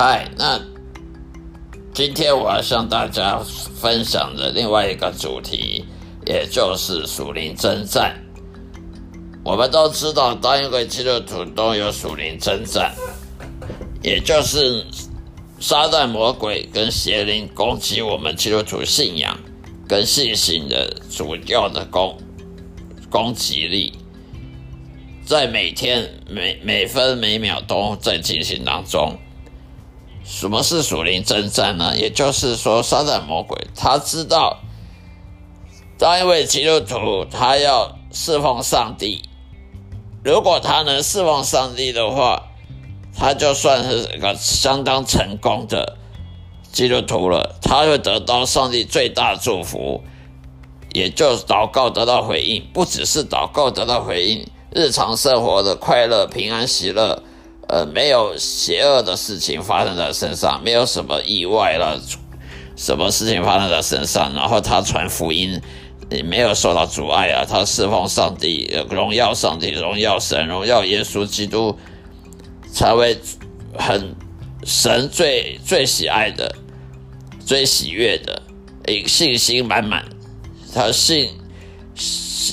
嗨，那今天我要向大家分享的另外一个主题，也就是属灵征战。我们都知道，当一个基督徒都有属灵征战，也就是撒旦魔鬼跟邪灵攻击我们基督徒信仰跟信心的主要的攻攻击力，在每天每每分每秒都在进行当中。什么是属灵征战呢？也就是说，撒旦魔鬼他知道，当一位基督徒他要侍奉上帝，如果他能侍奉上帝的话，他就算是一个相当成功的基督徒了。他会得到上帝最大祝福，也就祷告得到回应，不只是祷告得到回应，日常生活的快乐、平安、喜乐。呃，没有邪恶的事情发生在身上，没有什么意外了，什么事情发生在身上，然后他传福音也没有受到阻碍啊，他侍奉上帝，荣耀上帝，荣耀神，荣耀耶稣基督，成为很神最最喜爱的、最喜悦的，信心满满，他信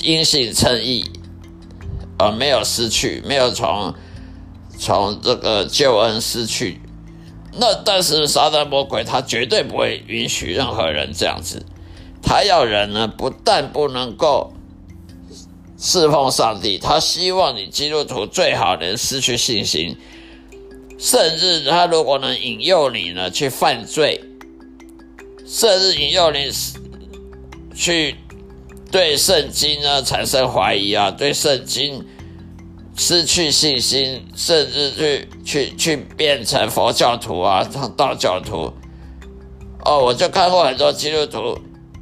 因信称义，而没有失去，没有从。从这个救恩失去，那但是撒旦魔鬼他绝对不会允许任何人这样子，他要人呢不但不能够侍奉上帝，他希望你基督徒最好能失去信心，甚至他如果能引诱你呢去犯罪，甚至引诱你去对圣经呢产生怀疑啊，对圣经。失去信心，甚至去去去变成佛教徒啊，当道教徒。哦，我就看过很多基督徒，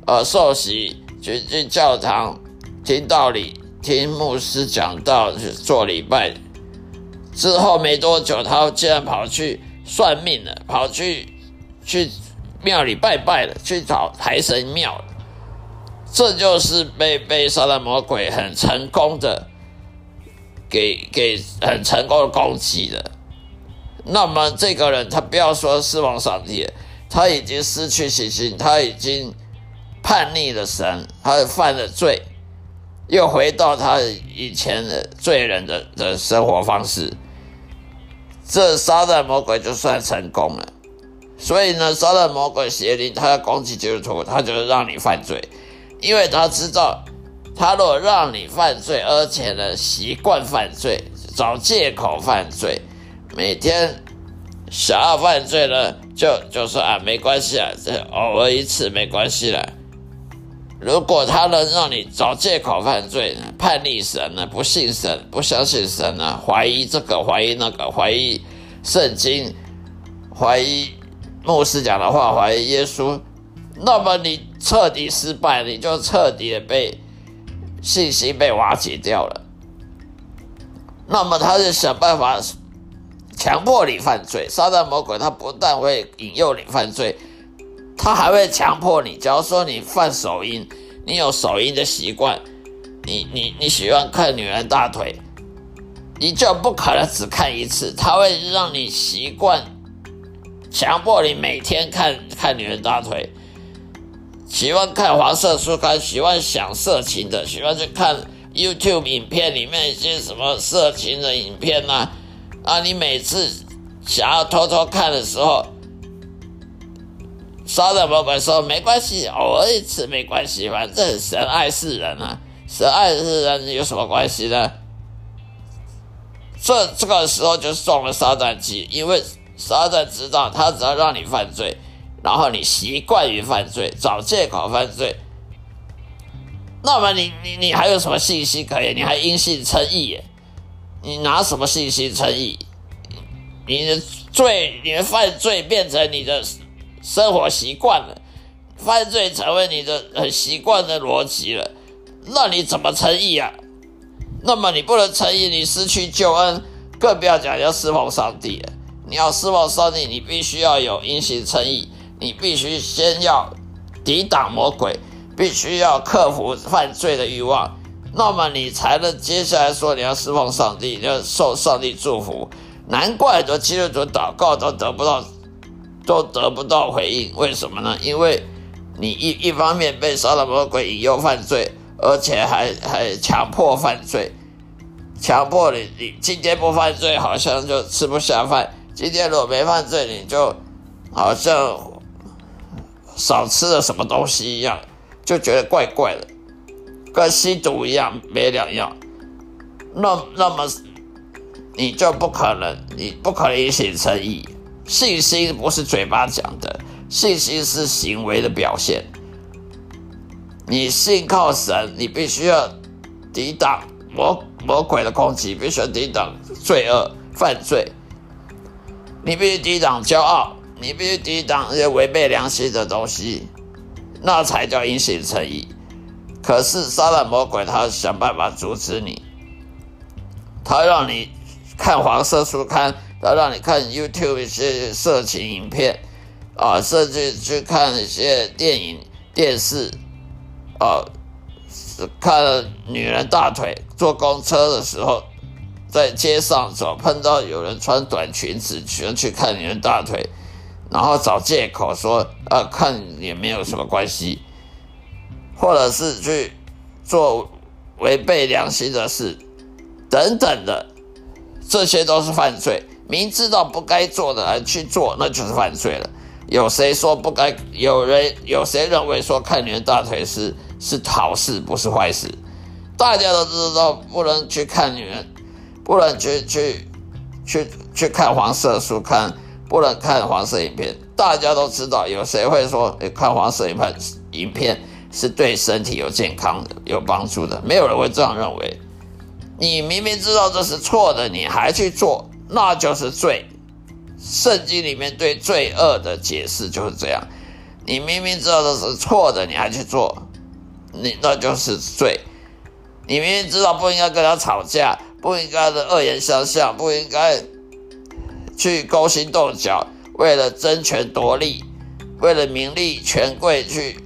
呃，受洗去去教堂听道理，听牧师讲道，去做礼拜。之后没多久，他竟然跑去算命了，跑去去庙里拜拜了，去找财神庙了。这就是被被撒旦魔鬼很成功的。给给很成功的攻击了，那么这个人他不要说失望上帝，他已经失去信心，他已经叛逆了神，他犯了罪，又回到他以前的罪人的的生活方式，这撒旦魔鬼就算成功了。所以呢，撒旦魔鬼邪灵他要攻击基督徒，他就是让你犯罪，因为他知道。他若让你犯罪，而且呢习惯犯罪，找借口犯罪，每天想要犯罪呢，就就说啊没关系啊，这偶尔一次没关系了。如果他能让你找借口犯罪？叛逆神呢？不信神，不相信神呢？怀疑这个，怀疑那个，怀疑圣经，怀疑牧师讲的话，怀疑耶稣，那么你彻底失败，你就彻底的被信心被瓦解掉了。那么他就想办法强迫你犯罪。撒旦魔鬼他不但会引诱你犯罪。他还会强迫你，假如说你犯手淫，你有手淫的习惯，你你你喜欢看女人大腿，你就不可能只看一次，他会让你习惯，强迫你每天看看女人大腿，喜欢看黄色书刊，喜欢想色情的，喜欢去看 YouTube 影片里面一些什么色情的影片呐，啊，你每次想要偷偷看的时候。撒旦魔鬼说：“没关系，偶尔一次没关系，反正神爱世人啊，神爱世人有什么关系呢？”这这个时候就中了撒旦计，因为撒旦知道他只要让你犯罪，然后你习惯于犯罪，找借口犯罪，那么你你你还有什么信息可言？你还因信称义？你拿什么信息称义？你的罪，你的犯罪变成你的。生活习惯了，犯罪成为你的很习惯的逻辑了，那你怎么诚意啊？那么你不能诚意，你失去救恩，更不要讲要侍奉上帝了。你要侍奉上帝，你必须要有因行诚意，你必须先要抵挡魔鬼，必须要克服犯罪的欲望，那么你才能接下来说你要侍奉上帝，要受上帝祝福。难怪很多基督徒祷告都得不到。都得不到回应，为什么呢？因为你一一方面被杀了魔鬼引诱犯罪，而且还还强迫犯罪，强迫你你今天不犯罪，好像就吃不下饭；今天如果没犯罪，你就好像少吃了什么东西一样，就觉得怪怪的，跟吸毒一样没两样。那那么你就不可能，你不可能心诚意。信心不是嘴巴讲的，信心是行为的表现。你信靠神，你必须要抵挡魔魔鬼的攻击，必须要抵挡罪恶犯罪。你必须抵挡骄傲，你必须抵挡那些违背良心的东西，那才叫因信诚意。可是杀了魔鬼他想办法阻止你，他让你看黄色书刊。他让你看 YouTube 一些色情影片，啊，甚至去看一些电影、电视，啊，看女人大腿。坐公车的时候，在街上走，碰到有人穿短裙子，喜欢去看女人大腿，然后找借口说，啊，看也没有什么关系，或者是去做违背良心的事，等等的，这些都是犯罪。明知道不该做的而去做，那就是犯罪了。有谁说不该？有人有谁认为说看女人大腿是是好事，不是坏事？大家都知道不能去看女人，不能去去去去看黄色书刊，不能看黄色影片。大家都知道，有谁会说看黄色影片影片是对身体有健康的、有帮助的？没有人会这样认为。你明明知道这是错的，你还去做。那就是罪。圣经里面对罪恶的解释就是这样：你明明知道这是错的，你还去做，你那就是罪。你明明知道不应该跟他吵架，不应该的恶言相向，不应该去勾心斗角，为了争权夺利，为了名利权贵去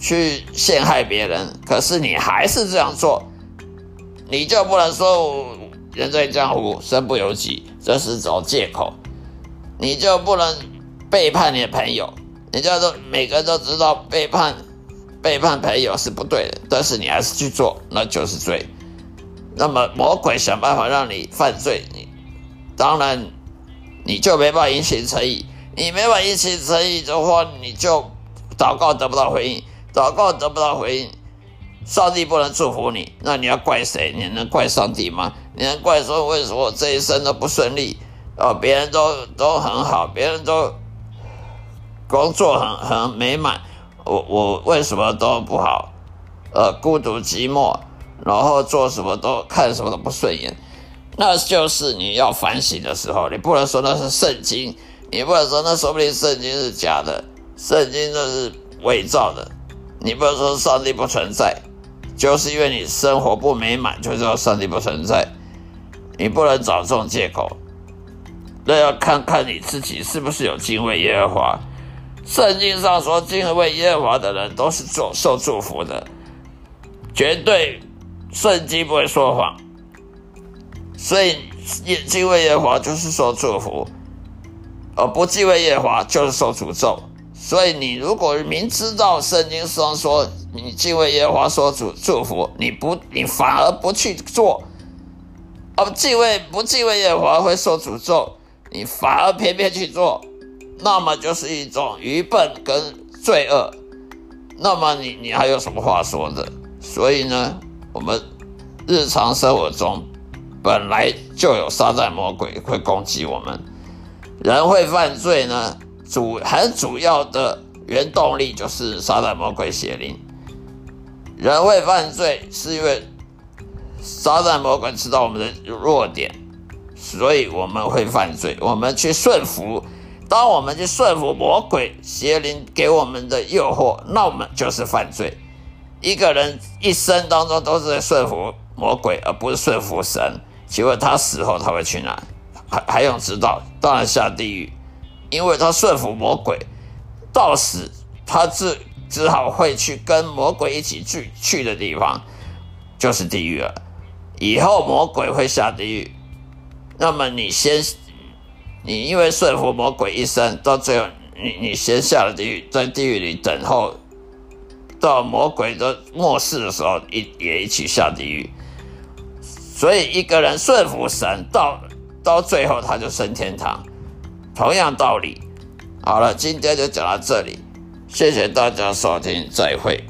去陷害别人，可是你还是这样做，你就不能说。人在江湖，身不由己，这是找借口。你就不能背叛你的朋友？人家都每个人都知道背叛背叛朋友是不对的，但是你还是去做，那就是罪。那么魔鬼想办法让你犯罪，你当然你就没办法引起诚意。你没办法引起诚意的话，你就祷告得不到回应，祷告得不到回应。上帝不能祝福你，那你要怪谁？你能怪上帝吗？你能怪说为什么这一生都不顺利？哦，别人都都很好，别人都工作很很美满，我我为什么都不好？呃孤独寂寞，然后做什么都看什么都不顺眼，那就是你要反省的时候。你不能说那是圣经，你不能说那说不定圣经是假的，圣经那是伪造的。你不能说上帝不存在，就是因为你生活不美满，就知道上帝不存在。你不能找这种借口。那要看看你自己是不是有敬畏耶和华。圣经上说，敬畏耶和华的人都是受受祝福的，绝对圣经不会说谎。所以，敬畏耶和华就是受祝福，而不敬畏耶和华就是受诅咒。所以，你如果明知道圣经上说你敬畏耶和华受祝祝福，你不，你反而不去做，而敬畏不敬畏耶和华会受诅咒。你反而偏偏去做，那么就是一种愚笨跟罪恶。那么你你还有什么话说的？所以呢，我们日常生活中本来就有撒旦魔鬼会攻击我们，人会犯罪呢，主很主要的原动力就是撒旦魔鬼邪灵。人会犯罪是因为撒旦魔鬼知道我们的弱点。所以我们会犯罪，我们去顺服。当我们去顺服魔鬼邪灵给我们的诱惑，那我们就是犯罪。一个人一生当中都是在顺服魔鬼，而不是顺服神。请问他死后他会去哪？还还用知道？当然下地狱，因为他顺服魔鬼，到死他只只好会去跟魔鬼一起去去的地方，就是地狱了。以后魔鬼会下地狱。那么你先，你因为顺服魔鬼一生，到最后你你先下了地狱，在地狱里等候，到魔鬼的末世的时候，一也一起下地狱。所以一个人顺服神，到到最后他就升天堂，同样道理。好了，今天就讲到这里，谢谢大家收听，再会。